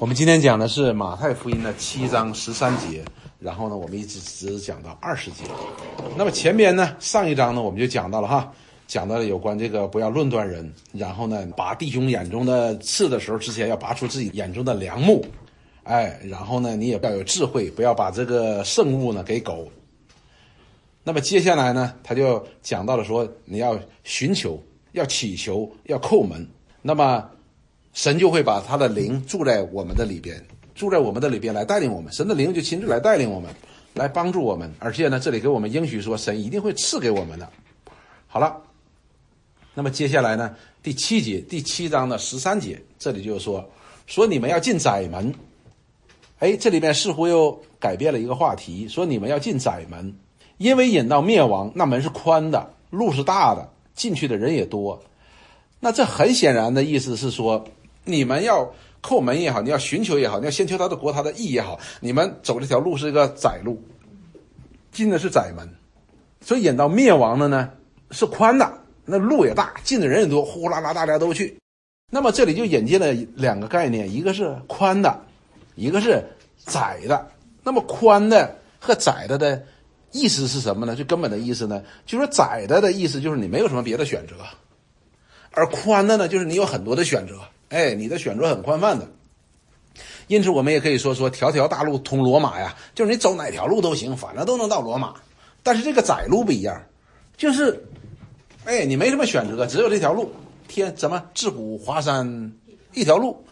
我们今天讲的是马太福音的七章十三节，然后呢，我们一直只讲到二十节。那么前边呢，上一章呢，我们就讲到了哈，讲到了有关这个不要论断人，然后呢，拔弟兄眼中的刺的时候，之前要拔出自己眼中的梁木，哎，然后呢，你也要有智慧，不要把这个圣物呢给狗。那么接下来呢，他就讲到了说，你要寻求，要祈求，要叩门。那么。神就会把他的灵住在我们的里边，住在我们的里边来带领我们。神的灵就亲自来带领我们，来帮助我们。而且呢，这里给我们应许说，神一定会赐给我们的。好了，那么接下来呢，第七节第七章的十三节，这里就是说，说你们要进窄门。哎，这里面似乎又改变了一个话题，说你们要进窄门，因为引到灭亡，那门是宽的，路是大的，进去的人也多。那这很显然的意思是说。你们要叩门也好，你要寻求也好，你要先求他的国、他的义也好，你们走这条路是一个窄路，进的是窄门，所以引到灭亡的呢是宽的，那路也大，进的人也多，呼呼啦啦大家都去。那么这里就引进了两个概念，一个是宽的，一个是窄的。那么宽的和窄的的意思是什么呢？最根本的意思呢，就是窄的的意思就是你没有什么别的选择，而宽的呢，就是你有很多的选择。哎，你的选择很宽泛的，因此我们也可以说说条条大路通罗马呀，就是你走哪条路都行，反正都能到罗马。但是这个窄路不一样，就是，哎，你没什么选择，只有这条路，天怎么自古华山一条路。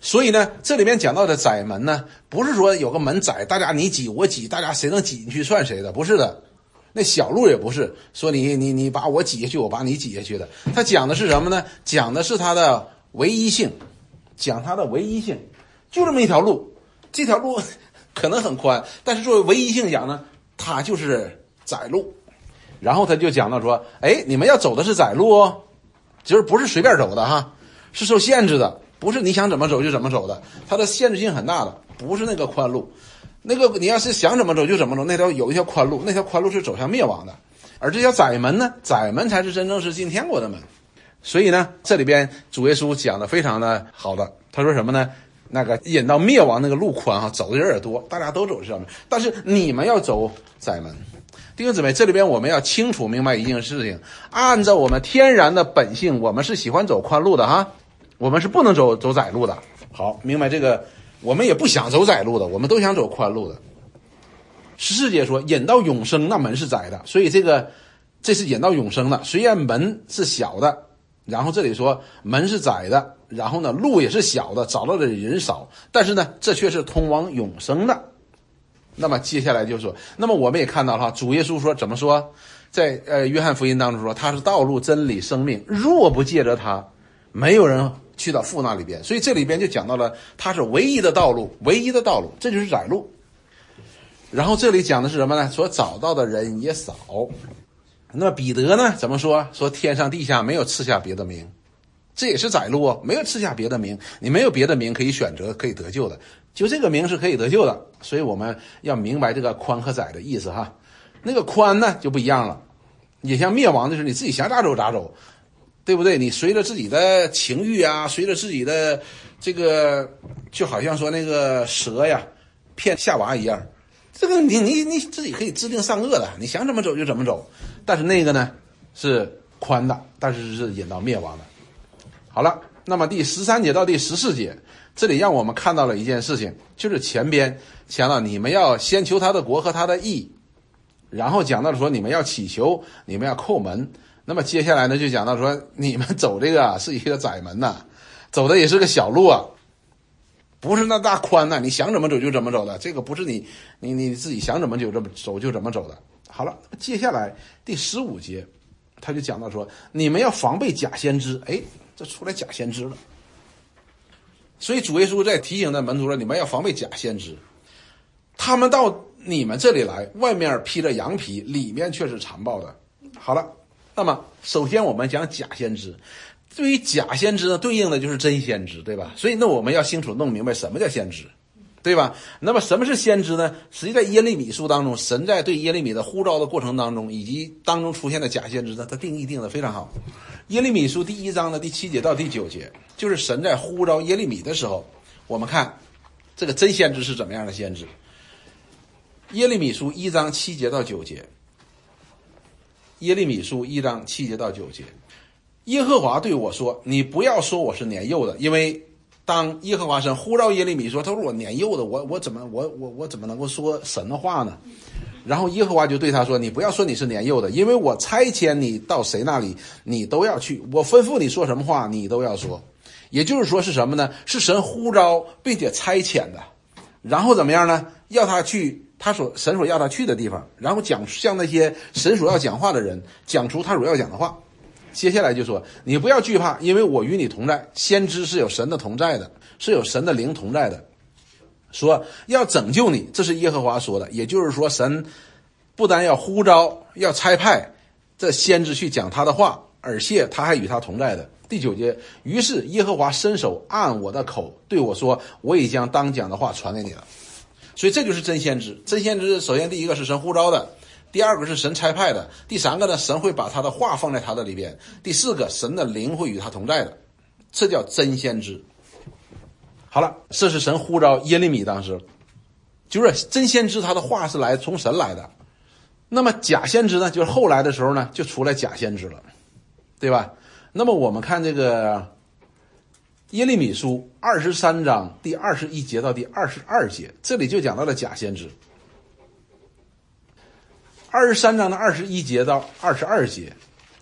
所以呢，这里面讲到的窄门呢，不是说有个门窄，大家你挤我挤，大家谁能挤进去算谁的，不是的。那小路也不是说你你你把我挤下去，我把你挤下去的。他讲的是什么呢？讲的是他的。唯一性，讲它的唯一性，就这么一条路，这条路 可能很宽，但是作为唯一性讲呢，它就是窄路。然后他就讲到说，哎，你们要走的是窄路哦，就是不是随便走的哈，是受限制的，不是你想怎么走就怎么走的，它的限制性很大的，不是那个宽路。那个你要是想怎么走就怎么走，那条有一条宽路，那条宽路是走向灭亡的，而这条窄门呢，窄门才是真正是进天国的门。所以呢，这里边主耶稣讲的非常的好的，他说什么呢？那个引到灭亡那个路宽哈，走的人也多，大家都走这上面，但是你们要走窄门。弟兄姊妹，这里边我们要清楚明白一件事情：按照我们天然的本性，我们是喜欢走宽路的哈，我们是不能走走窄路的。好，明白这个，我们也不想走窄路的，我们都想走宽路的。十四节说，引到永生那门是窄的，所以这个这是引到永生的，虽然门是小的。然后这里说门是窄的，然后呢路也是小的，找到的人少，但是呢这却是通往永生的。那么接下来就说，那么我们也看到了哈，主耶稣说怎么说，在呃约翰福音当中说他是道路、真理、生命，若不借着他，没有人去到父那里边。所以这里边就讲到了他是唯一的道路，唯一的道路，这就是窄路。然后这里讲的是什么呢？说找到的人也少。那彼得呢？怎么说？说天上地下没有赐下别的名，这也是窄路啊，没有赐下别的名，你没有别的名可以选择，可以得救的，就这个名是可以得救的。所以我们要明白这个宽和窄的意思哈。那个宽呢就不一样了，你像灭亡的时候，你自己想咋走咋走，对不对？你随着自己的情欲啊，随着自己的这个，就好像说那个蛇呀骗夏娃一样。这个你你你自己可以制定善恶的，你想怎么走就怎么走，但是那个呢是宽的，但是是引到灭亡的。好了，那么第十三节到第十四节，这里让我们看到了一件事情，就是前边讲到你们要先求他的国和他的义，然后讲到了说你们要祈求，你们要叩门，那么接下来呢就讲到说你们走这个 是一个窄门呐，走的也是个小路啊。不是那大宽呐，你想怎么走就怎么走的，这个不是你你你自己想怎么就这么走就怎么走的。好了，接下来第十五节，他就讲到说，你们要防备假先知。哎，这出来假先知了。所以主耶稣在提醒那门徒说，你们要防备假先知，他们到你们这里来，外面披着羊皮，里面却是残暴的。好了，那么首先我们讲假先知。对于假先知呢，对应的就是真先知，对吧？所以那我们要清楚弄明白什么叫先知，对吧？那么什么是先知呢？实际在耶利米书当中，神在对耶利米的呼召的过程当中，以及当中出现的假先知呢，他定义定的非常好。耶利米书第一章的第七节到第九节，就是神在呼召耶利米的时候，我们看这个真先知是怎么样的先知？耶利米书一章七节到九节。耶利米书一章七节到九节，耶和华对我说：“你不要说我是年幼的，因为当耶和华神呼召耶利米说，他说我年幼的，我我怎么我我我怎么能够说神的话呢？”然后耶和华就对他说：“你不要说你是年幼的，因为我差遣你到谁那里，你都要去；我吩咐你说什么话，你都要说。也就是说是什么呢？是神呼召并且差遣的。然后怎么样呢？要他去。”他所神所要他去的地方，然后讲向那些神所要讲话的人讲出他所要讲的话。接下来就说：“你不要惧怕，因为我与你同在。先知是有神的同在的，是有神的灵同在的。说要拯救你，这是耶和华说的。也就是说，神不但要呼召、要差派这先知去讲他的话，而且他还与他同在的。第九节，于是耶和华伸手按我的口对我说：我已将当讲的话传给你了。”所以这就是真先知。真先知首先第一个是神呼召的，第二个是神差派的，第三个呢，神会把他的话放在他的里边，第四个，神的灵会与他同在的，这叫真先知。好了，这是神呼召耶利米当时，就是真先知，他的话是来从神来的。那么假先知呢，就是后来的时候呢，就出来假先知了，对吧？那么我们看这个。耶利米书二十三章第二十一节到第二十二节，这里就讲到了假先知。二十三章的二十一节到二十二节，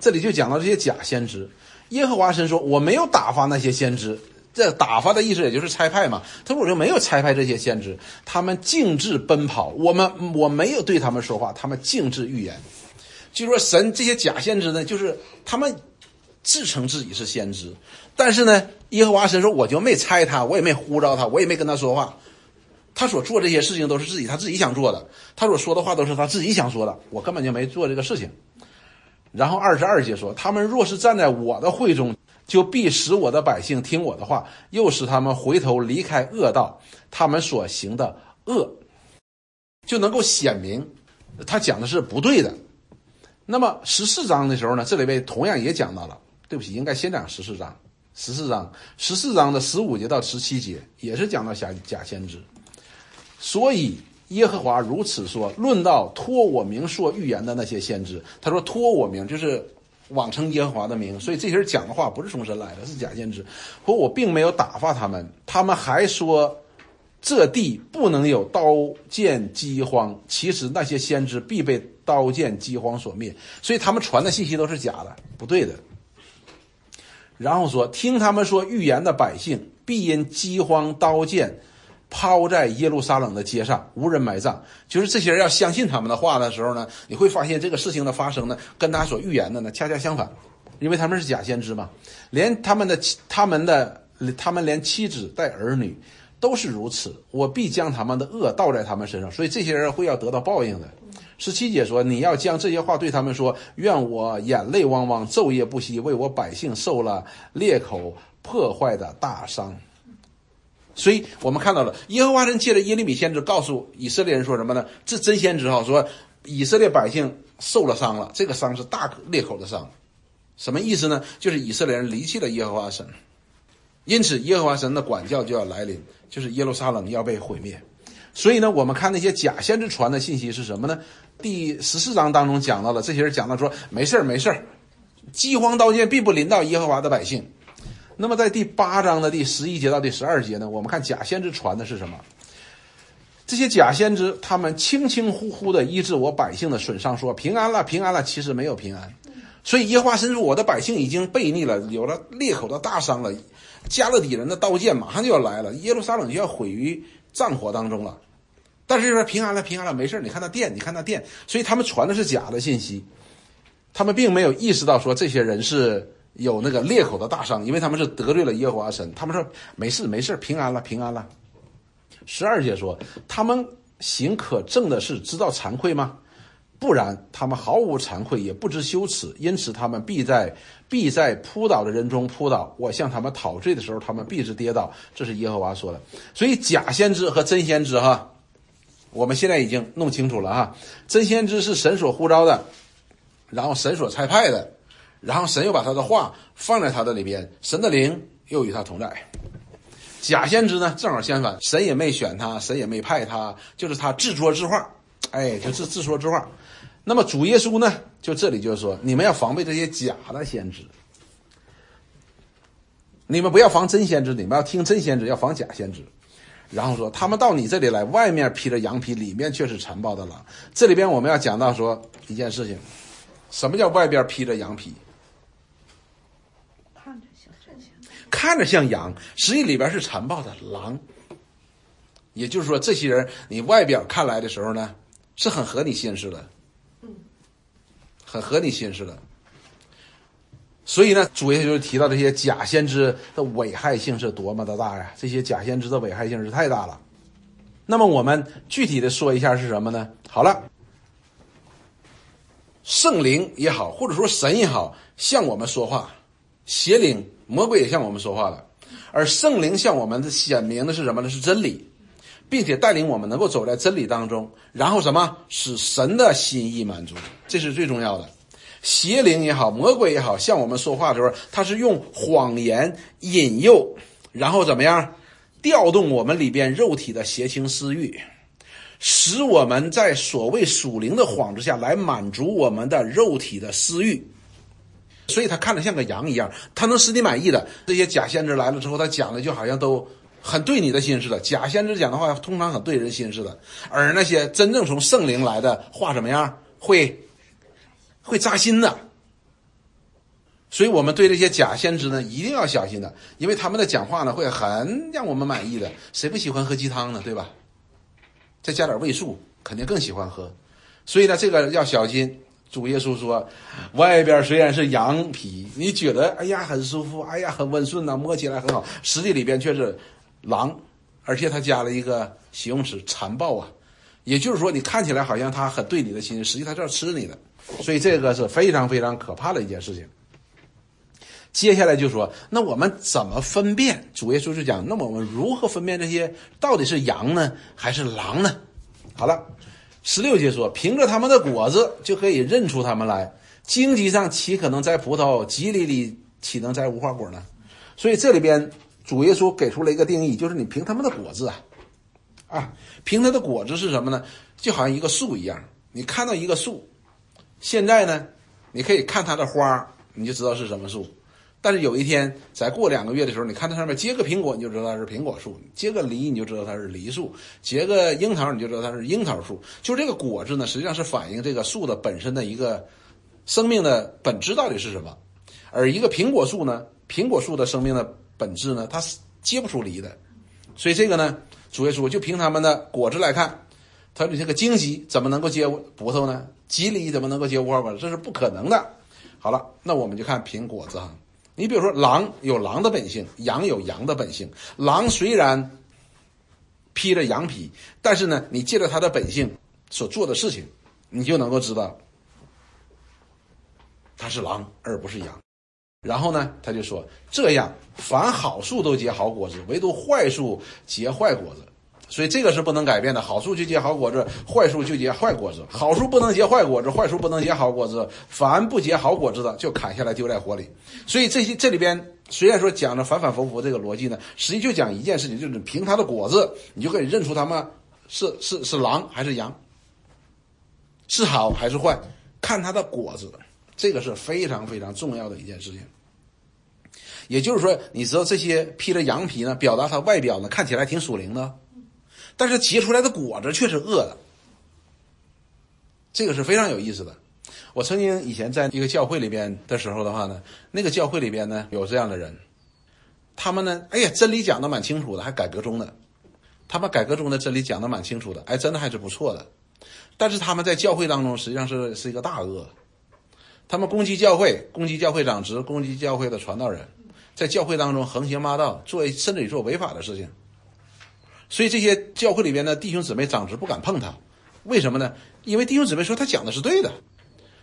这里就讲到这些假先知。耶和华神说：“我没有打发那些先知，这打发的意思也就是拆派嘛。他说我就没有拆派这些先知，他们径自奔跑，我们我没有对他们说话，他们径自预言。就说神这些假先知呢，就是他们。”自称自己是先知，但是呢，耶和华神说我就没猜他，我也没呼召他，我也没跟他说话。他所做这些事情都是自己他自己想做的，他所说的话都是他自己想说的，我根本就没做这个事情。然后二十二节说，他们若是站在我的会中，就必使我的百姓听我的话，又使他们回头离开恶道，他们所行的恶就能够显明，他讲的是不对的。那么十四章的时候呢，这里边同样也讲到了。对不起，应该先讲十四章。十四章，十四章的十五节到十七节也是讲到假假先知。所以耶和华如此说：论到托我名说预言的那些先知，他说托我名就是妄称耶和华的名，所以这些人讲的话不是从神来的，是假先知。说我并没有打发他们，他们还说这地不能有刀剑饥荒。其实那些先知必被刀剑饥荒所灭，所以他们传的信息都是假的，不对的。然后说，听他们说预言的百姓必因饥荒刀剑，抛在耶路撒冷的街上，无人埋葬。就是这些人要相信他们的话的时候呢，你会发现这个事情的发生呢，跟他所预言的呢恰恰相反，因为他们是假先知嘛，连他们的他们的他们连妻子带儿女都是如此，我必将他们的恶倒在他们身上，所以这些人会要得到报应的。十七姐说：“你要将这些话对他们说，愿我眼泪汪汪，昼夜不息，为我百姓受了裂口破坏的大伤。”所以我们看到了耶和华神借着耶利米先知告诉以色列人说什么呢？这真先知哈说以色列百姓受了伤了，这个伤是大裂口的伤，什么意思呢？就是以色列人离弃了耶和华神，因此耶和华神的管教就要来临，就是耶路撒冷要被毁灭。所以呢，我们看那些假先知传的信息是什么呢？第十四章当中讲到了，这些人讲到说没事儿没事儿，饥荒刀剑并不临到耶和华的百姓。那么在第八章的第十一节到第十二节呢，我们看假先知传的是什么？这些假先知他们轻轻呼呼的医治我百姓的损伤，说平安了平安了，其实没有平安。所以耶和华神说我的百姓已经悖逆了，有了裂口的大伤了，加勒底人的刀剑马上就要来了，耶路撒冷就要毁于战火当中了。但是说平安了，平安了，没事你看那电，你看那电，所以他们传的是假的信息，他们并没有意识到说这些人是有那个裂口的大伤，因为他们是得罪了耶和华神。他们说没事没事平安了，平安了。十二节说他们行可憎的事，知道惭愧吗？不然他们毫无惭愧，也不知羞耻，因此他们必在必在扑倒的人中扑倒。我向他们讨罪的时候，他们必是跌倒。这是耶和华说的。所以假先知和真先知哈。我们现在已经弄清楚了哈，真先知是神所呼召的，然后神所差派的，然后神又把他的话放在他的里边，神的灵又与他同在。假先知呢，正好相反，神也没选他，神也没派他，就是他自说自话，哎，就自自说自话。那么主耶稣呢，就这里就是说，你们要防备这些假的先知，你们不要防真先知，你们要听真先知，要防假先知。然后说，他们到你这里来，外面披着羊皮，里面却是残暴的狼。这里边我们要讲到说一件事情，什么叫外边披着羊皮？看着像真像。看着像羊，实际里边是残暴的狼。也就是说，这些人你外表看来的时候呢，是很合你心思的，很合你心思的。所以呢，主要就是提到这些假先知的危害性是多么的大呀！这些假先知的危害性是太大了。那么我们具体的说一下是什么呢？好了，圣灵也好，或者说神也好，向我们说话；邪灵、魔鬼也向我们说话了。而圣灵向我们显明的是什么呢？是真理，并且带领我们能够走在真理当中，然后什么使神的心意满足，这是最重要的。邪灵也好，魔鬼也好，向我们说话的时候，他是用谎言引诱，然后怎么样，调动我们里边肉体的邪情私欲，使我们在所谓属灵的幌子下来满足我们的肉体的私欲。所以他看着像个羊一样，他能使你满意的。这些假先知来了之后，他讲的就好像都很对你的心似的。假先知讲的话通常很对人心似的，而那些真正从圣灵来的话怎么样，会。会扎心的，所以我们对这些假先知呢，一定要小心的，因为他们的讲话呢，会很让我们满意的。谁不喜欢喝鸡汤呢？对吧？再加点味素，肯定更喜欢喝。所以呢，这个要小心。主耶稣说，外边虽然是羊皮，你觉得哎呀很舒服，哎呀很温顺呐，摸起来很好，实际里边却是狼，而且他加了一个形容词残暴啊。也就是说，你看起来好像他很对你的心，实际他是要吃你的。所以这个是非常非常可怕的一件事情。接下来就说，那我们怎么分辨？主耶稣就讲，那么我们如何分辨这些到底是羊呢，还是狼呢？好了，十六节说，凭着他们的果子就可以认出他们来。荆棘上岂可能摘葡萄？棘里里岂能摘无花果呢？所以这里边主耶稣给出了一个定义，就是你凭他们的果子啊，啊，凭它的果子是什么呢？就好像一个树一样，你看到一个树。现在呢，你可以看它的花，你就知道是什么树。但是有一天，再过两个月的时候，你看它上面结个苹果，你就知道它是苹果树；结个梨，你就知道它是梨树；结个樱桃，你就知道它是樱桃树。就这个果子呢，实际上是反映这个树的本身的一个生命的本质到底是什么。而一个苹果树呢，苹果树的生命的本质呢，它是结不出梨的。所以这个呢，主耶稣就凭他们的果子来看。他说：“这个荆棘怎么能够结葡萄呢？棘梨怎么能够结无花果？这是不可能的。”好了，那我们就看苹果子哈。你比如说，狼有狼的本性，羊有羊的本性。狼虽然披着羊皮，但是呢，你借着它的本性所做的事情，你就能够知道它是狼而不是羊。然后呢，他就说：“这样，凡好树都结好果子，唯独坏树结坏果子。”所以这个是不能改变的，好树就结好果子，坏树就结坏果子。好树不能结坏果子，坏树不能结好果子。凡不结好果子的，就砍下来丢在火里。所以这些这里边虽然说讲着反反复复这个逻辑呢，实际就讲一件事情，就是凭它的果子，你就可以认出它们是是是狼还是羊，是好还是坏，看它的果子，这个是非常非常重要的一件事情。也就是说，你知道这些披着羊皮呢，表达它外表呢看起来挺属灵的。但是结出来的果子却是恶的，这个是非常有意思的。我曾经以前在一个教会里边的时候的话呢，那个教会里边呢有这样的人，他们呢，哎呀，真理讲的蛮清楚的，还改革中的，他们改革中的真理讲的蛮清楚的，哎，真的还是不错的。但是他们在教会当中实际上是是一个大恶，他们攻击教会，攻击教会长职，攻击教会的传道人，在教会当中横行霸道，做甚至于做违法的事情。所以这些教会里边的弟兄姊妹长直不敢碰他，为什么呢？因为弟兄姊妹说他讲的是对的，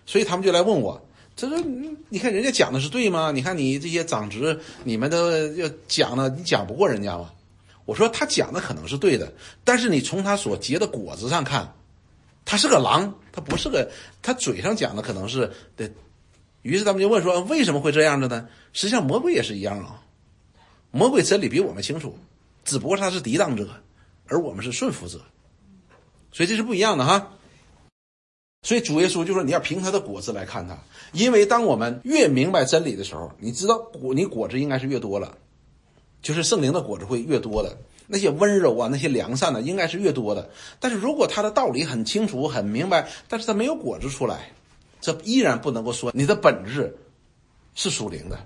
所以他们就来问我，他说：“你看人家讲的是对吗？你看你这些长直，你们都要讲了，你讲不过人家吗？”我说：“他讲的可能是对的，但是你从他所结的果子上看，他是个狼，他不是个，他嘴上讲的可能是对。”于是他们就问说：“为什么会这样的呢？”实际上魔鬼也是一样啊，魔鬼真理比我们清楚。只不过他是抵挡者，而我们是顺服者，所以这是不一样的哈。所以主耶稣就说你要凭他的果子来看他，因为当我们越明白真理的时候，你知道果你果子应该是越多了，就是圣灵的果子会越多的。那些温柔啊，那些良善的，应该是越多的。但是如果他的道理很清楚、很明白，但是他没有果子出来，这依然不能够说你的本质是属灵的。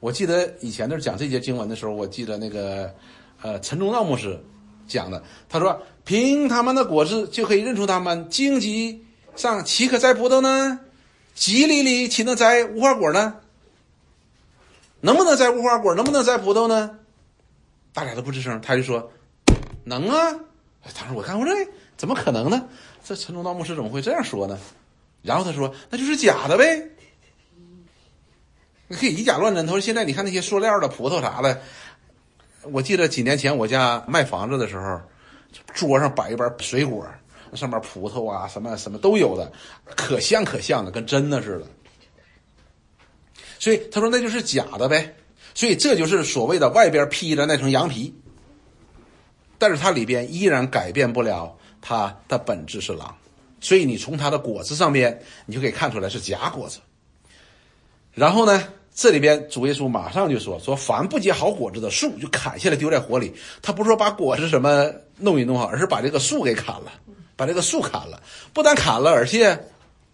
我记得以前那讲这节经文的时候，我记得那个呃陈忠道牧师讲的，他说凭他们的果子就可以认出他们。荆棘上岂可摘葡萄呢？棘里里岂能摘无花果呢？能不能摘无花果？能不能摘葡萄呢？大家都不吱声，他就说：“能啊！”当时我看我说：“怎么可能呢？这陈忠道牧师怎么会这样说呢？”然后他说：“那就是假的呗。”你可以以假乱真。他说：“现在你看那些塑料的葡萄啥的，我记得几年前我家卖房子的时候，桌上摆一盘水果，上面葡萄啊什么什么都有的，可像可像的，跟真的似的。所以他说那就是假的呗。”所以这就是所谓的外边披着那层羊皮，但是它里边依然改变不了它的本质是狼。所以你从它的果子上面，你就可以看出来是假果子。然后呢，这里边主耶稣马上就说：“说凡不结好果子的树，就砍下来丢在火里。”他不是说把果子什么弄一弄好，而是把这个树给砍了，把这个树砍了。不但砍了，而且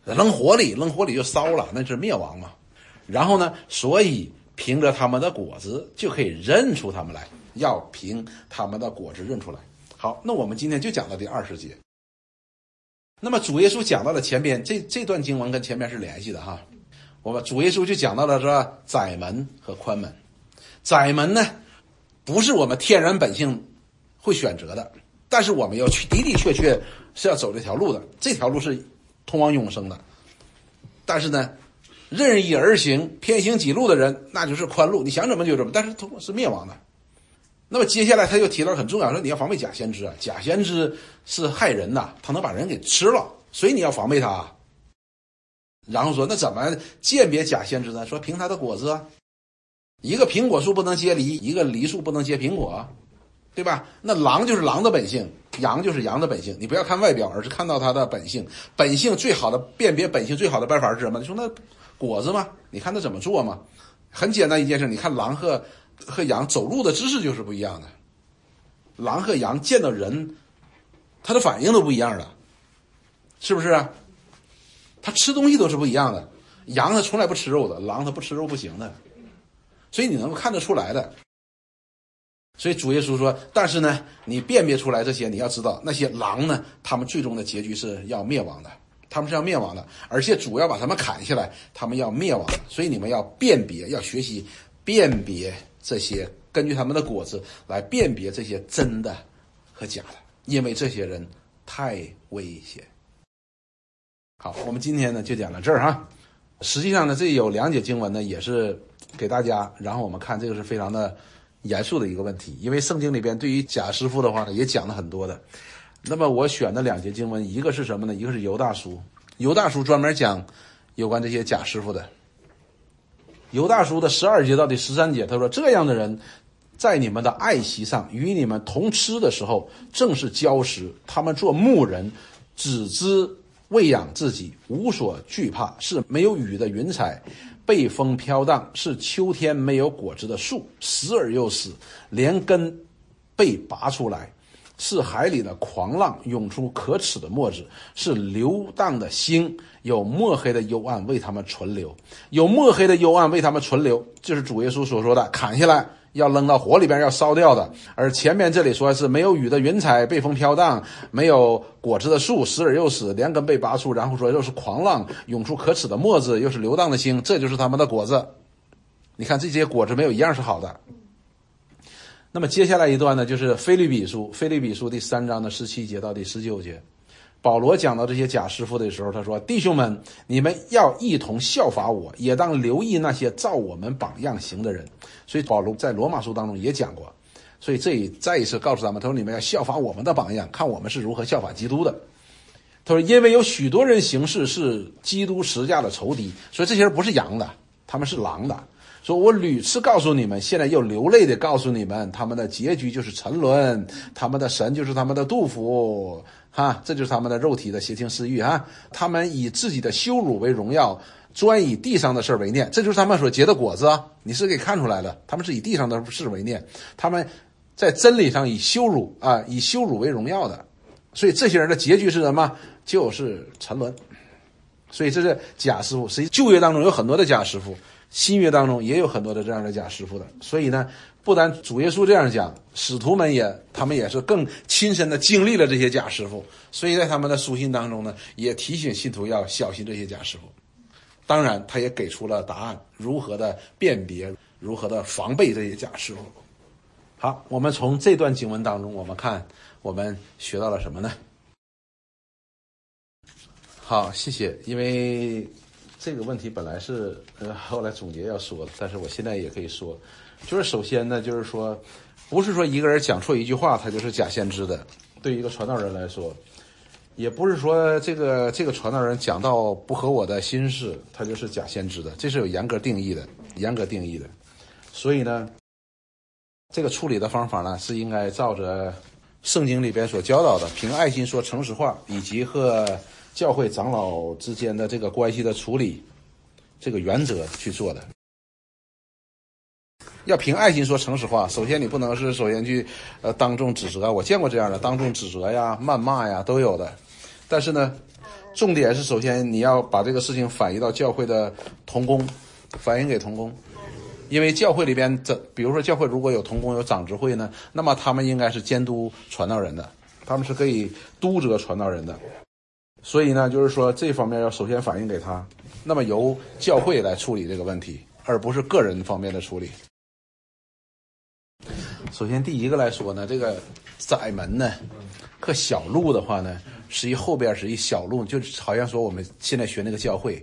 扔火里，扔火里就烧了，那是灭亡嘛。然后呢，所以。凭着他们的果子就可以认出他们来，要凭他们的果子认出来。好，那我们今天就讲到第二十节。那么主耶稣讲到了前边这这段经文跟前面是联系的哈。我们主耶稣就讲到了说窄门和宽门。窄门呢，不是我们天然本性会选择的，但是我们要去的的确确是要走这条路的，这条路是通往永生的。但是呢。任意而行、偏行己路的人，那就是宽路。你想怎么就怎么，但是通是灭亡的。那么接下来他又提到很重要，说你要防备假先知啊，假先知是害人呐，他能把人给吃了，所以你要防备他。啊然后说那怎么鉴别假先知呢？说凭他的果子啊，一个苹果树不能结梨，一个梨树不能结苹果，对吧？那狼就是狼的本性，羊就是羊的本性。你不要看外表，而是看到它的本性。本性最好的辨别本性最好的办法是什么？你说那。果子吗？你看它怎么做吗？很简单一件事，你看狼和和羊走路的姿势就是不一样的。狼和羊见到人，它的反应都不一样的，是不是？它吃东西都是不一样的。羊它从来不吃肉的，狼它不吃肉不行的，所以你能够看得出来的。所以主耶稣说：“但是呢，你辨别出来这些，你要知道那些狼呢，他们最终的结局是要灭亡的。”他们是要灭亡的，而且主要把他们砍下来，他们要灭亡。所以你们要辨别，要学习辨别这些，根据他们的果子来辨别这些真的和假的，因为这些人太危险。好，我们今天呢就讲到这儿哈。实际上呢，这有两节经文呢，也是给大家。然后我们看这个是非常的严肃的一个问题，因为圣经里边对于假师傅的话呢，也讲了很多的。那么我选的两节经文，一个是什么呢？一个是犹大叔，犹大叔专门讲有关这些假师傅的。犹大叔的十二节到第十三节，他说：“这样的人，在你们的爱席上与你们同吃的时候，正是礁石；他们做牧人，只知喂养自己，无所惧怕，是没有雨的云彩，被风飘荡，是秋天没有果子的树，死而又死，连根被拔出来。”是海里的狂浪涌出可耻的墨子，是流荡的星，有墨黑的幽暗为他们存留，有墨黑的幽暗为他们存留，就是主耶稣所说的砍下来要扔到火里边要烧掉的。而前面这里说是没有雨的云彩被风飘荡，没有果子的树死而又死，连根被拔出，然后说又是狂浪涌出可耻的墨子，又是流荡的星，这就是他们的果子。你看这些果子没有一样是好的。那么接下来一段呢，就是《菲律比书》《菲律比书》第三章的十七节到第十九节，保罗讲到这些假师傅的时候，他说：“弟兄们，你们要一同效法我，也当留意那些照我们榜样行的人。”所以保罗在罗马书当中也讲过，所以这也再一次告诉他们，他说：“你们要效法我们的榜样，看我们是如何效法基督的。”他说：“因为有许多人行事是基督十架的仇敌，所以这些人不是羊的，他们是狼的。”说我屡次告诉你们，现在又流泪的告诉你们，他们的结局就是沉沦，他们的神就是他们的杜甫，哈，这就是他们的肉体的邪情私欲哈，他们以自己的羞辱为荣耀，专以地上的事为念，这就是他们所结的果子啊！你是给看出来的，他们是以地上的事为念，他们在真理上以羞辱啊，以羞辱为荣耀的，所以这些人的结局是什么？就是沉沦。所以这是假师傅，实际旧约当中有很多的假师傅。新约当中也有很多的这样的假师傅的，所以呢，不但主耶稣这样讲，使徒们也他们也是更亲身的经历了这些假师傅，所以在他们的书信当中呢，也提醒信徒要小心这些假师傅。当然，他也给出了答案，如何的辨别，如何的防备这些假师傅。好，我们从这段经文当中，我们看我们学到了什么呢？好，谢谢，因为。这个问题本来是呃后来总结要说的，但是我现在也可以说，就是首先呢，就是说，不是说一个人讲错一句话他就是假先知的，对一个传道人来说，也不是说这个这个传道人讲到不合我的心事，他就是假先知的，这是有严格定义的，严格定义的。所以呢，这个处理的方法呢是应该照着圣经里边所教导的，凭爱心说诚实话，以及和。教会长老之间的这个关系的处理，这个原则去做的，要凭爱心说诚实话。首先，你不能是首先去呃当众指责。我见过这样的当众指责呀、谩骂呀都有的。但是呢，重点是首先你要把这个事情反映到教会的同工，反映给同工，因为教会里边这，比如说教会如果有同工有长执会呢，那么他们应该是监督传道人的，他们是可以督责传道人的。所以呢，就是说这方面要首先反映给他，那么由教会来处理这个问题，而不是个人方面的处理。首先第一个来说呢，这个窄门呢，和小路的话呢，实际后边是一小路，就好像说我们现在学那个教会，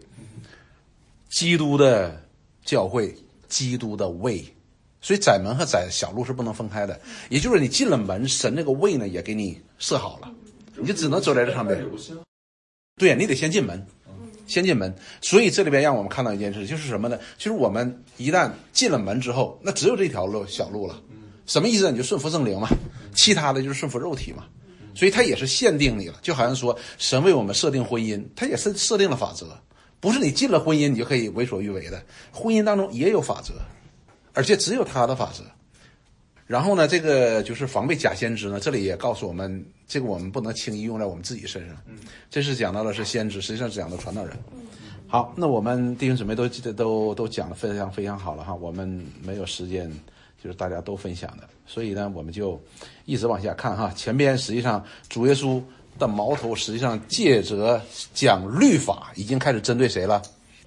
基督的教会，基督的位，所以窄门和窄小路是不能分开的。也就是你进了门，神那个位呢也给你设好了，你就只能走在这上面。对呀，你得先进门，先进门。所以这里边让我们看到一件事，就是什么呢？就是我们一旦进了门之后，那只有这条路小路了。什么意思？你就顺服圣灵嘛，其他的就是顺服肉体嘛。所以它也是限定你了，就好像说神为我们设定婚姻，他也是设定了法则，不是你进了婚姻你就可以为所欲为的。婚姻当中也有法则，而且只有他的法则。然后呢，这个就是防备假先知呢。这里也告诉我们，这个我们不能轻易用在我们自己身上。这是讲到的是先知，实际上讲的传道人。好，那我们弟兄姊妹都记得都都讲的非常非常好了哈。我们没有时间，就是大家都分享的，所以呢，我们就一直往下看哈。前边实际上主耶稣的矛头实际上借着讲律法，已经开始针对谁了？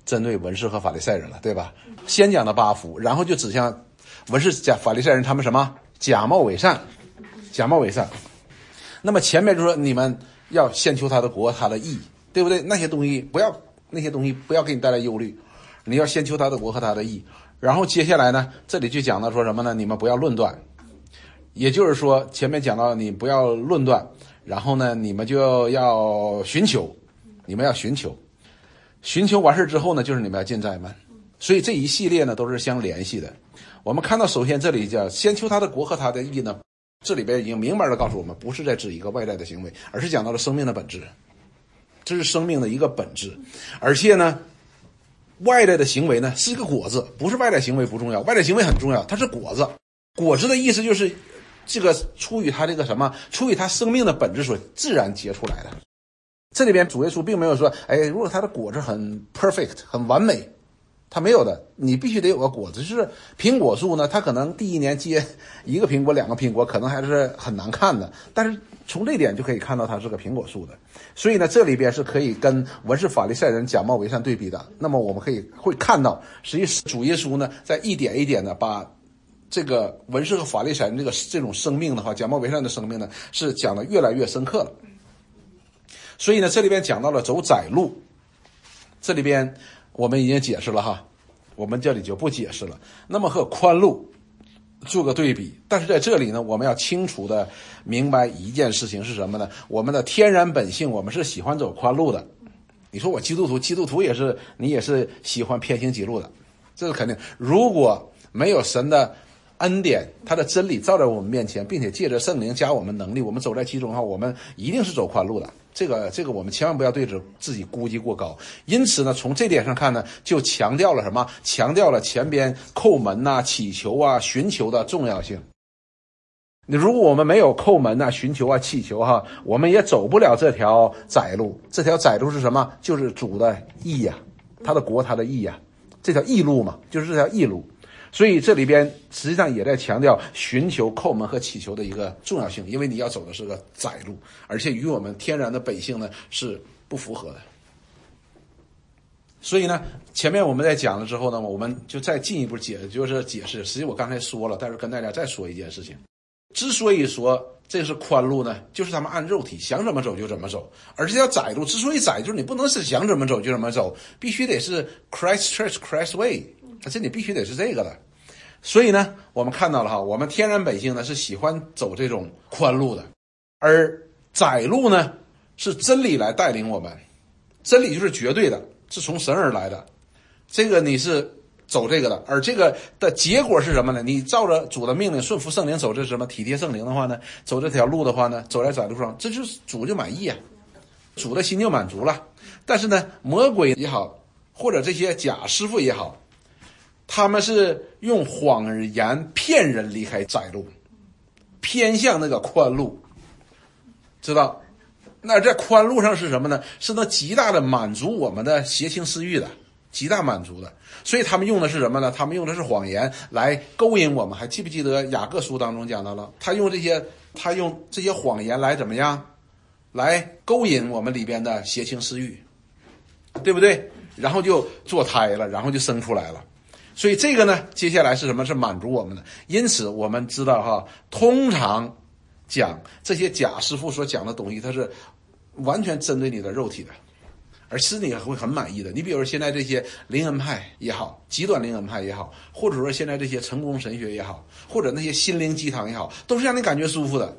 针对文士和法利赛人了，对吧？先讲的八福，然后就指向。文士假法利赛人，他们什么假冒伪善，假冒伪善。那么前面就说你们要先求他的国，他的义，对不对？那些东西不要，那些东西不要给你带来忧虑。你要先求他的国和他的义。然后接下来呢，这里就讲到说什么呢？你们不要论断，也就是说前面讲到你不要论断，然后呢，你们就要寻求，你们要寻求，寻求完事之后呢，就是你们要进寨门。所以这一系列呢都是相联系的。我们看到，首先这里叫先求他的国和他的义呢，这里边已经明白的告诉我们，不是在指一个外在的行为，而是讲到了生命的本质，这是生命的一个本质。而且呢，外在的行为呢是一个果子，不是外在行为不重要，外在行为很重要，它是果子。果子的意思就是这个出于他这个什么，出于他生命的本质所自然结出来的。这里边主耶稣并没有说，哎，如果他的果子很 perfect，很完美。它没有的，你必须得有个果子。就是苹果树呢，它可能第一年结一个苹果、两个苹果，可能还是很难看的。但是从这点就可以看到它是个苹果树的。所以呢，这里边是可以跟文士法利赛人假冒伪善对比的。那么我们可以会看到，实际主耶稣呢，在一点一点的把这个文士和法利赛人这个这种生命的话，假冒伪善的生命呢，是讲的越来越深刻了。所以呢，这里边讲到了走窄路，这里边。我们已经解释了哈，我们这里就不解释了。那么和宽路做个对比，但是在这里呢，我们要清楚的明白一件事情是什么呢？我们的天然本性，我们是喜欢走宽路的。你说我基督徒，基督徒也是你也是喜欢偏行己路的，这是肯定。如果没有神的恩典，他的真理照在我们面前，并且借着圣灵加我们能力，我们走在其中的话，我们一定是走宽路的。这个这个，我们千万不要对着自己估计过高。因此呢，从这点上看呢，就强调了什么？强调了前边叩门呐、祈求啊、寻求的重要性。你如果我们没有叩门呐、寻求啊、祈求哈，我们也走不了这条窄路。这条窄路是什么？就是主的义呀，他的国，他的义呀，这条义路嘛，就是这条义路。所以这里边实际上也在强调寻求、叩门和祈求的一个重要性，因为你要走的是个窄路，而且与我们天然的本性呢是不符合的。所以呢，前面我们在讲了之后呢，我们就再进一步解，就是解释。实际我刚才说了，但是跟大家再说一件事情。之所以说这是宽路呢，就是他们按肉体想怎么走就怎么走，而这条窄路之所以窄，就是你不能是想怎么走就怎么走，必须得是 Christ Church Christ Way，这你必须得是这个的。所以呢，我们看到了哈，我们天然本性呢是喜欢走这种宽路的，而窄路呢是真理来带领我们，真理就是绝对的，是从神而来的，这个你是。走这个的，而这个的结果是什么呢？你照着主的命令，顺服圣灵走，这什么？体贴圣灵的话呢？走这条路的话呢？走在窄路上，这就是主就满意啊，主的心就满足了。但是呢，魔鬼也好，或者这些假师傅也好，他们是用谎言骗人离开窄路，偏向那个宽路，知道？那在宽路上是什么呢？是能极大的满足我们的邪情私欲的。极大满足的，所以他们用的是什么呢？他们用的是谎言来勾引我们。还记不记得雅各书当中讲到了，他用这些，他用这些谎言来怎么样，来勾引我们里边的邪情私欲，对不对？然后就做胎了，然后就生出来了。所以这个呢，接下来是什么？是满足我们的。因此我们知道哈，通常讲这些假师傅所讲的东西，它是完全针对你的肉体的。而使你会很满意的。你比如说现在这些灵恩派也好，极端灵恩派也好，或者说现在这些成功神学也好，或者那些心灵鸡汤也好，都是让你感觉舒服的。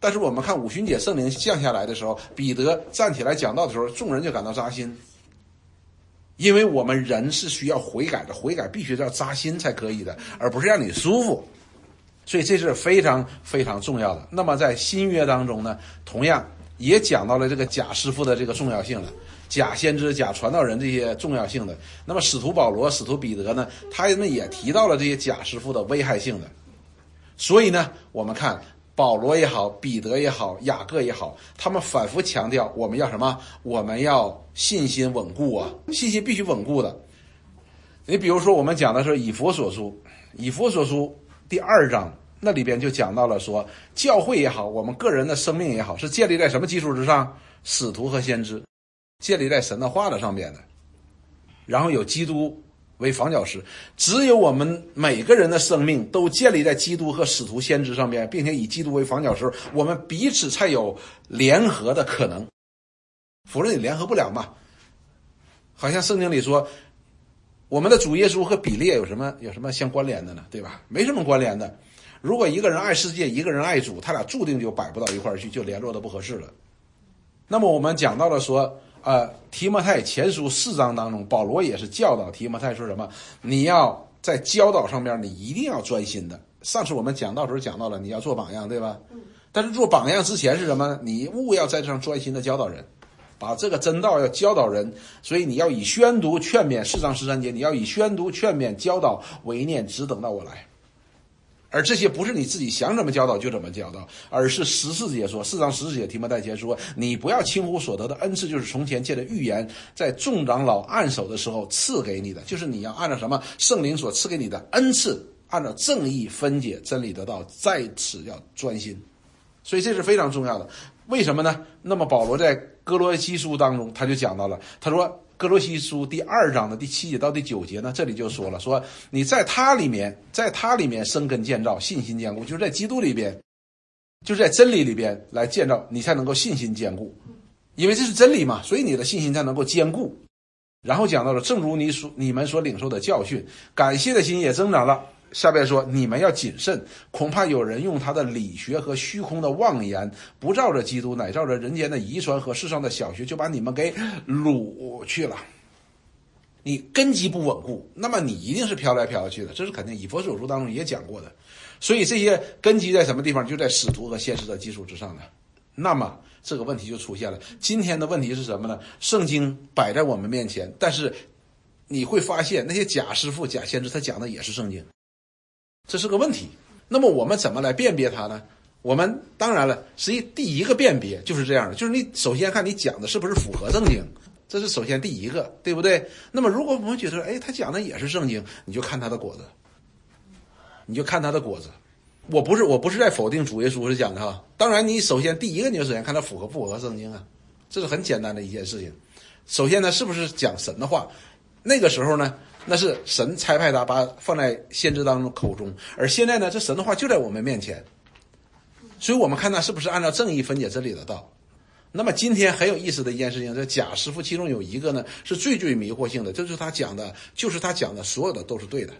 但是我们看五旬节圣灵降下来的时候，彼得站起来讲道的时候，众人就感到扎心，因为我们人是需要悔改的，悔改必须要扎心才可以的，而不是让你舒服。所以这是非常非常重要的。那么在新约当中呢，同样也讲到了这个假师傅的这个重要性了。假先知、假传道人这些重要性的，那么使徒保罗、使徒彼得呢？他们也提到了这些假师傅的危害性的。所以呢，我们看保罗也好，彼得也好，雅各也好，他们反复强调我们要什么？我们要信心稳固啊！信心必须稳固的。你比如说，我们讲的是以佛所书，以佛所书第二章那里边就讲到了说，教会也好，我们个人的生命也好，是建立在什么基础之上？使徒和先知。建立在神的话的上边的，然后有基督为房角石，只有我们每个人的生命都建立在基督和使徒先知上面，并且以基督为房角石，我们彼此才有联合的可能，否则你联合不了嘛。好像圣经里说，我们的主耶稣和比列有什么有什么相关联的呢？对吧？没什么关联的。如果一个人爱世界，一个人爱主，他俩注定就摆不到一块儿去，就联络的不合适了。那么我们讲到了说。呃，提摩太前书四章当中，保罗也是教导提摩太说什么？你要在教导上面，你一定要专心的。上次我们讲到时候讲到了，你要做榜样，对吧？但是做榜样之前是什么？你务要在这上专心的教导人，把这个真道要教导人。所以你要以宣读、劝勉四章十三节，你要以宣读、劝勉、教导为念，只等到我来。而这些不是你自己想怎么教导就怎么教导，而是十四节说，四章十四节提摩太前说，你不要轻忽所得的恩赐，就是从前借的预言，在众长老按手的时候赐给你的，就是你要按照什么圣灵所赐给你的恩赐，按照正义分解真理得到，在此要专心，所以这是非常重要的。为什么呢？那么保罗在哥罗西书当中他就讲到了，他说。格罗西书第二章的第七节到第九节呢，这里就说了，说你在他里面，在他里面生根建造，信心坚固，就是在基督里边，就是在真理里边来建造，你才能够信心坚固，因为这是真理嘛，所以你的信心才能够坚固。然后讲到了，正如你所你们所领受的教训，感谢的心也增长了。下边说，你们要谨慎，恐怕有人用他的理学和虚空的妄言，不照着基督，乃照着人间的遗传和世上的小学，就把你们给掳去了。你根基不稳固，那么你一定是飘来飘去的，这是肯定。以佛手书当中也讲过的。所以这些根基在什么地方？就在使徒和现实的基础之上的。那么这个问题就出现了。今天的问题是什么呢？圣经摆在我们面前，但是你会发现那些假师傅、假先知，他讲的也是圣经，这是个问题。那么我们怎么来辨别它呢？我们当然了，实际第一个辨别就是这样的，就是你首先看你讲的是不是符合圣经，这是首先第一个，对不对？那么如果我们觉得，哎，他讲的也是圣经，你就看他的果子。你就看他的果子，我不是我不是在否定主耶稣是讲的哈。当然，你首先第一个，你就首先看他符合不符合圣经啊，这是很简单的一件事情。首先呢，是不是讲神的话？那个时候呢，那是神差派他把放在先知当中口中，而现在呢，这神的话就在我们面前，所以我们看他是不是按照正义分解真理的道。那么今天很有意思的一件事情，这贾师傅其中有一个呢，是最最迷惑性的，就是他讲的，就是他讲的所有的都是对的。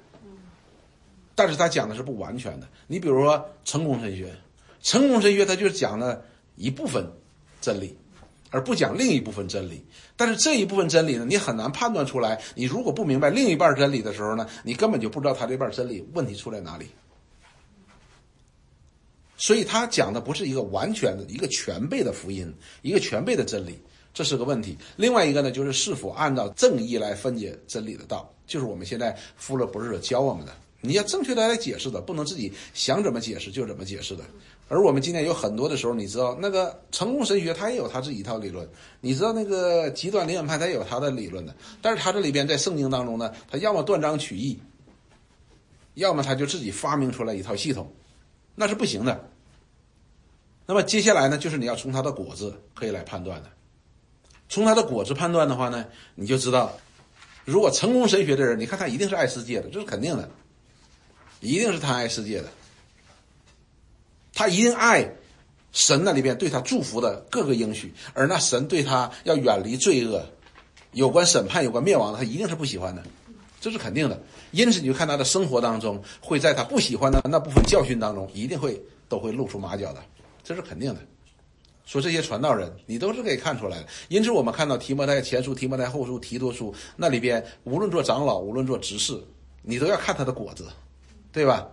但是他讲的是不完全的。你比如说成功神学，成功神学他就是讲了一部分真理，而不讲另一部分真理。但是这一部分真理呢，你很难判断出来。你如果不明白另一半真理的时候呢，你根本就不知道他这半真理问题出在哪里。所以他讲的不是一个完全的一个全备的福音，一个全备的真理，这是个问题。另外一个呢，就是是否按照正义来分解真理的道，就是我们现在福勒博士教我们的。你要正确的来解释的，不能自己想怎么解释就怎么解释的。而我们今天有很多的时候，你知道那个成功神学，他也有他自己一套理论。你知道那个极端灵恩派，他也有他的理论的。但是他这里边在圣经当中呢，他要么断章取义，要么他就自己发明出来一套系统，那是不行的。那么接下来呢，就是你要从他的果子可以来判断的。从他的果子判断的话呢，你就知道，如果成功神学的人，你看他一定是爱世界的，这是肯定的。一定是他爱世界的，他一定爱神那里边对他祝福的各个应许，而那神对他要远离罪恶，有关审判、有关灭亡的，他一定是不喜欢的，这是肯定的。因此，你就看他的生活当中，会在他不喜欢的那部分教训当中，一定会都会露出马脚的，这是肯定的。说这些传道人，你都是可以看出来的。因此，我们看到提摩太前书、提摩太后书、提多书那里边，无论做长老，无论做执事，你都要看他的果子。对吧？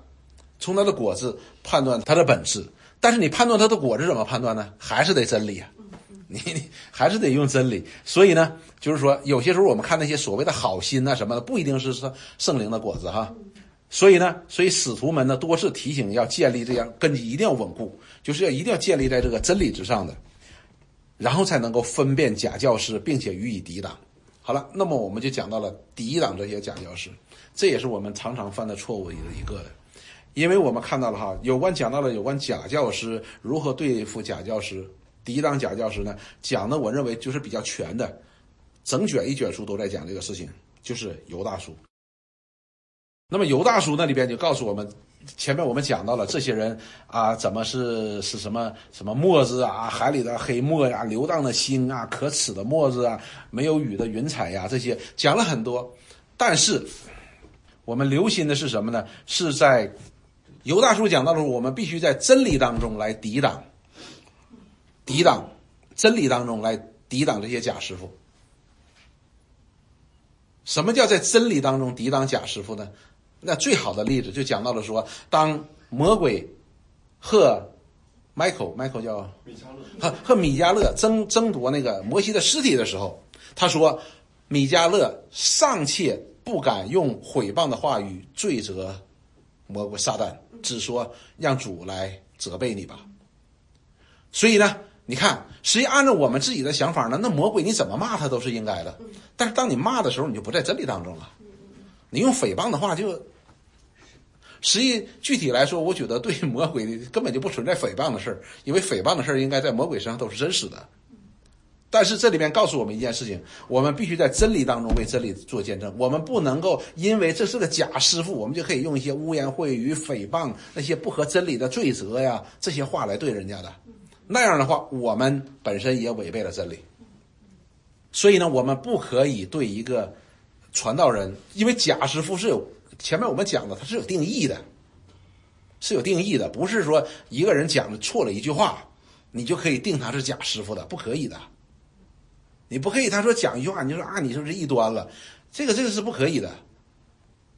从它的果子判断它的本质，但是你判断它的果子怎么判断呢？还是得真理啊，你你还是得用真理。所以呢，就是说有些时候我们看那些所谓的好心啊什么的，不一定是圣圣灵的果子哈。所以呢，所以使徒们呢多次提醒要建立这样根基，一定要稳固，就是要一定要建立在这个真理之上的，然后才能够分辨假教师，并且予以抵挡。好了，那么我们就讲到了抵挡这些假教师。这也是我们常常犯的错误的一个，因为我们看到了哈，有关讲到了有关假教师如何对付假教师、抵挡假教师呢？讲的我认为就是比较全的，整卷一卷书都在讲这个事情，就是尤大叔。那么尤大叔那里边就告诉我们，前面我们讲到了这些人啊，怎么是是什么什么墨子啊，海里的黑墨呀，流荡的星啊，可耻的墨子啊，没有雨的云彩呀，这些讲了很多，但是。我们留心的是什么呢？是在犹大叔讲到的时候，我们必须在真理当中来抵挡、抵挡真理当中来抵挡这些假师傅。什么叫在真理当中抵挡假师傅呢？那最好的例子就讲到了说，当魔鬼和 Michael，Michael 叫和和米迦勒争争夺那个摩西的尸体的时候，他说米迦勒尚且。不敢用毁谤的话语罪责魔鬼撒旦，只说让主来责备你吧。所以呢，你看，实际按照我们自己的想法呢，那魔鬼你怎么骂他都是应该的。但是当你骂的时候，你就不在真理当中了。你用诽谤的话，就实际具体来说，我觉得对魔鬼根本就不存在诽谤的事，因为诽谤的事应该在魔鬼身上都是真实的。但是这里面告诉我们一件事情：我们必须在真理当中为真理做见证。我们不能够因为这是个假师傅，我们就可以用一些污言秽语、诽谤那些不合真理的罪责呀这些话来对人家的。那样的话，我们本身也违背了真理。所以呢，我们不可以对一个传道人，因为假师傅是有前面我们讲的，它是有定义的，是有定义的，不是说一个人讲的错了一句话，你就可以定他是假师傅的，不可以的。你不可以，他说讲一句话，你就说啊，你是不是异端了，这个这个是不可以的。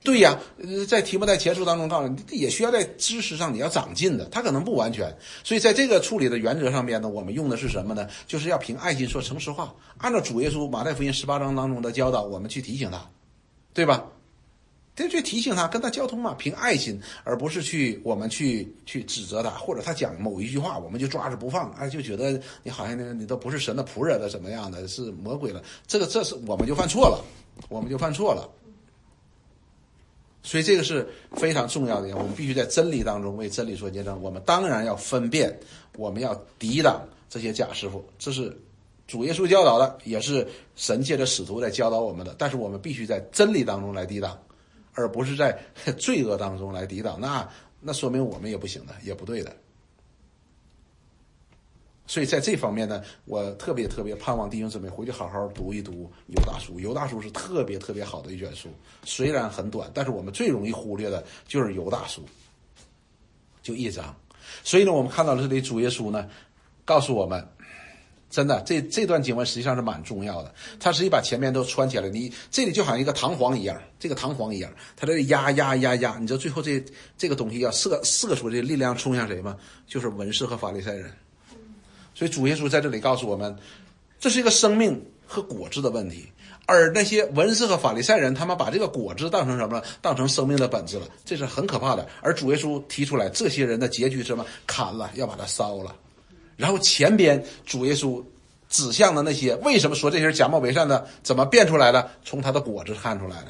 对呀，在题目在前书当中告诉你，也需要在知识上你要长进的，他可能不完全。所以在这个处理的原则上面呢，我们用的是什么呢？就是要凭爱心说诚实话，按照主耶稣马太福音十八章当中的教导，我们去提醒他，对吧？这去提醒他，跟他交通嘛，凭爱心，而不是去我们去去指责他，或者他讲某一句话，我们就抓着不放，哎，就觉得你好像你都不是神的仆人了，怎么样的，是魔鬼了？这个这是我们就犯错了，我们就犯错了。所以这个是非常重要的，我们必须在真理当中为真理做见证。我们当然要分辨，我们要抵挡这些假师傅，这是主耶稣教导的，也是神借着使徒在教导我们的。但是我们必须在真理当中来抵挡。而不是在 罪恶当中来抵挡，那那说明我们也不行的，也不对的。所以在这方面呢，我特别特别盼望弟兄姊妹回去好好读一读《犹大书》。《犹大书》是特别特别好的一卷书，虽然很短，但是我们最容易忽略的就是《犹大书》，就一章。所以呢，我们看到了这里主耶稣呢，告诉我们。真的，这这段经文实际上是蛮重要的。它实际把前面都穿起来，你这里就好像一个弹簧一样，这个弹簧一样，它这里压压压压，你知道最后这这个东西要射射出这力量冲向谁吗？就是文士和法利赛人。所以主耶稣在这里告诉我们，这是一个生命和果子的问题。而那些文士和法利赛人，他们把这个果子当成什么了？当成生命的本质了，这是很可怕的。而主耶稣提出来，这些人的结局是什么？砍了，要把它烧了。然后前边主耶稣指向的那些，为什么说这些人假冒伪善的？怎么变出来的？从他的果子看出来的。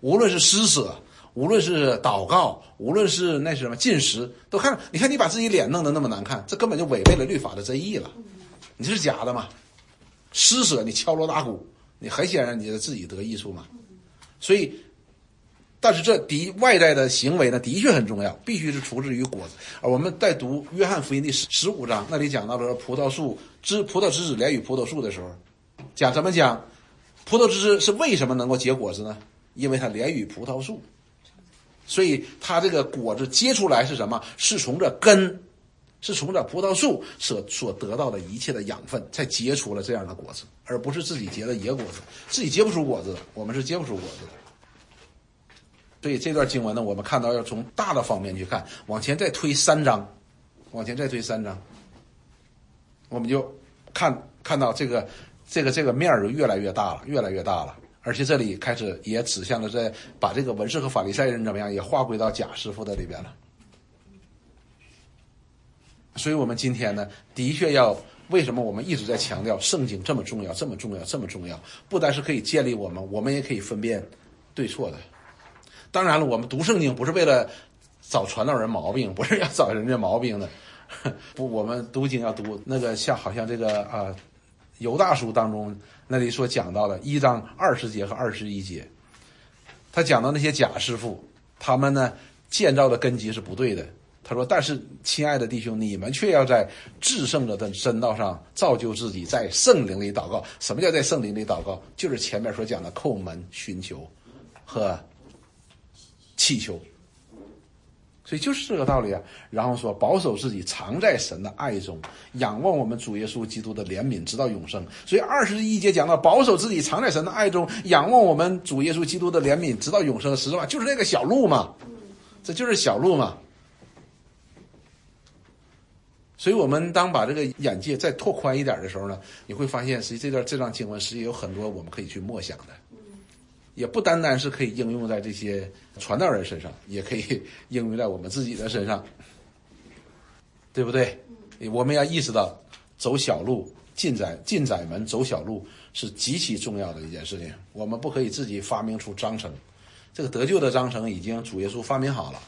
无论是施舍，无论是祷告，无论是那什么进食，都看。你看你把自己脸弄得那么难看，这根本就违背了律法的真意了。你这是假的嘛？施舍你敲锣打鼓，你很显然你自己得益处嘛。所以。但是这的外在的行为呢，的确很重要，必须是出自于果子。而我们在读约翰福音第十十五章，那里讲到了葡萄树枝、葡萄枝子连与葡萄树的时候，讲怎么讲？葡萄枝子是为什么能够结果子呢？因为它连与葡萄树，所以它这个果子结出来是什么？是从这根，是从这葡萄树所所得到的一切的养分，才结出了这样的果子，而不是自己结的野果子。自己结不出果子，我们是结不出果子的。所以这段经文呢，我们看到要从大的方面去看，往前再推三章，往前再推三章，我们就看看到这个这个这个面儿就越来越大了，越来越大了。而且这里开始也指向了在把这个文士和法利赛人怎么样，也划归到假师傅的里边了。所以我们今天呢，的确要为什么我们一直在强调圣经这么重要，这么重要，这么重要？不单是可以建立我们，我们也可以分辨对错的。当然了，我们读圣经不是为了找传道人毛病，不是要找人家毛病的。不，我们读经要读那个像好像这个啊，《犹大书》当中那里所讲到的一章二十节和二十一节，他讲到那些假师傅，他们呢建造的根基是不对的。他说：“但是，亲爱的弟兄，你们却要在至圣者的真道上造就自己，在圣灵里祷告。什么叫在圣灵里祷告？就是前面所讲的叩门寻求和。”祈求，所以就是这个道理啊。然后说，保守自己，藏在神的爱中，仰望我们主耶稣基督的怜悯，直到永生。所以二十一节讲到，保守自己，藏在神的爱中，仰望我们主耶稣基督的怜悯，直到永生。实话就是那个小路嘛，这就是小路嘛。所以，我们当把这个眼界再拓宽一点的时候呢，你会发现，实际这段这段经文实际有很多我们可以去默想的。也不单单是可以应用在这些传道人身上，也可以应用在我们自己的身上，对不对？我们要意识到，走小路进窄进窄门，走小路是极其重要的一件事情。我们不可以自己发明出章程，这个得救的章程已经主耶稣发明好了，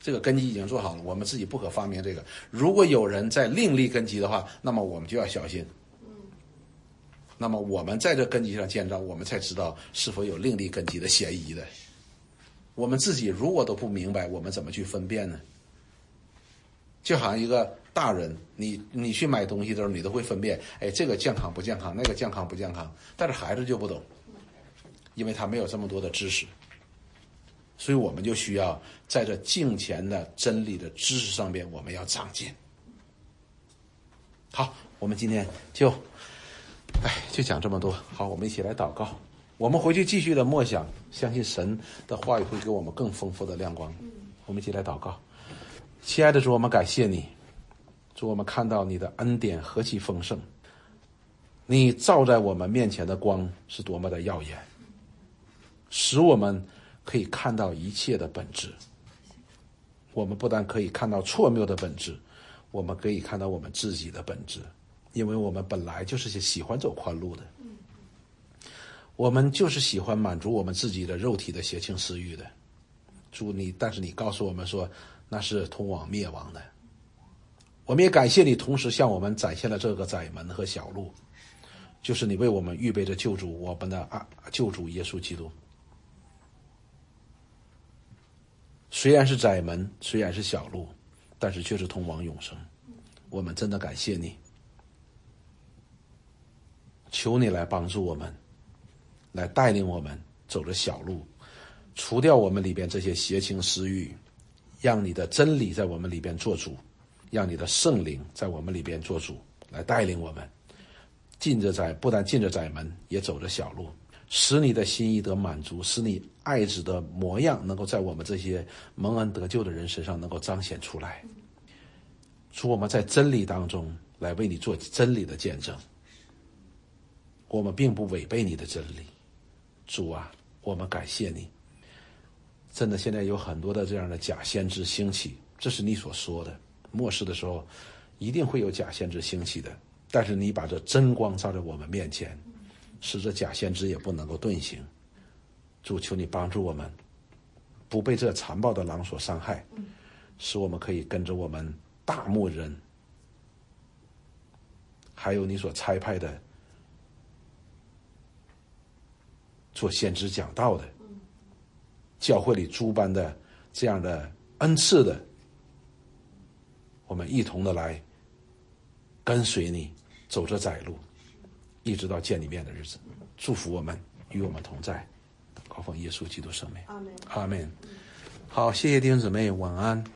这个根基已经做好了，我们自己不可发明这个。如果有人在另立根基的话，那么我们就要小心。那么我们在这根基上建造，我们才知道是否有另立根基的嫌疑的。我们自己如果都不明白，我们怎么去分辨呢？就好像一个大人，你你去买东西的时候，你都会分辨，哎，这个健康不健康，那个健康不健康。但是孩子就不懂，因为他没有这么多的知识，所以我们就需要在这镜前的真理的知识上面，我们要长进。好，我们今天就。哎，就讲这么多。好，我们一起来祷告。我们回去继续的默想，相信神的话语会给我们更丰富的亮光。我们一起来祷告。亲爱的主，我们感谢你，主我们看到你的恩典何其丰盛，你照在我们面前的光是多么的耀眼，使我们可以看到一切的本质。我们不但可以看到错谬的本质，我们可以看到我们自己的本质。因为我们本来就是些喜欢走宽路的，我们就是喜欢满足我们自己的肉体的邪情私欲的。主你，但是你告诉我们说那是通往灭亡的。我们也感谢你，同时向我们展现了这个窄门和小路，就是你为我们预备着救主，我们的啊救主耶稣基督。虽然是窄门，虽然是小路，但是却是通往永生。我们真的感谢你。求你来帮助我们，来带领我们走着小路，除掉我们里边这些邪情私欲，让你的真理在我们里边做主，让你的圣灵在我们里边做主，来带领我们进着窄，不但进着窄门，也走着小路，使你的心意得满足，使你爱子的模样能够在我们这些蒙恩得救的人身上能够彰显出来。主，我们在真理当中来为你做真理的见证。我们并不违背你的真理，主啊，我们感谢你。真的，现在有很多的这样的假先知兴起，这是你所说的。末世的时候，一定会有假先知兴起的。但是你把这真光照在我们面前，使这假先知也不能够遁形。主，求你帮助我们，不被这残暴的狼所伤害，使我们可以跟着我们大牧人，还有你所差派的。做先知讲道的，教会里诸般的这样的恩赐的，我们一同的来跟随你，走着窄路，一直到见你面的日子。祝福我们，与我们同在。高奉耶稣基督圣名，阿门。阿门。好，谢谢弟兄姊妹，晚安。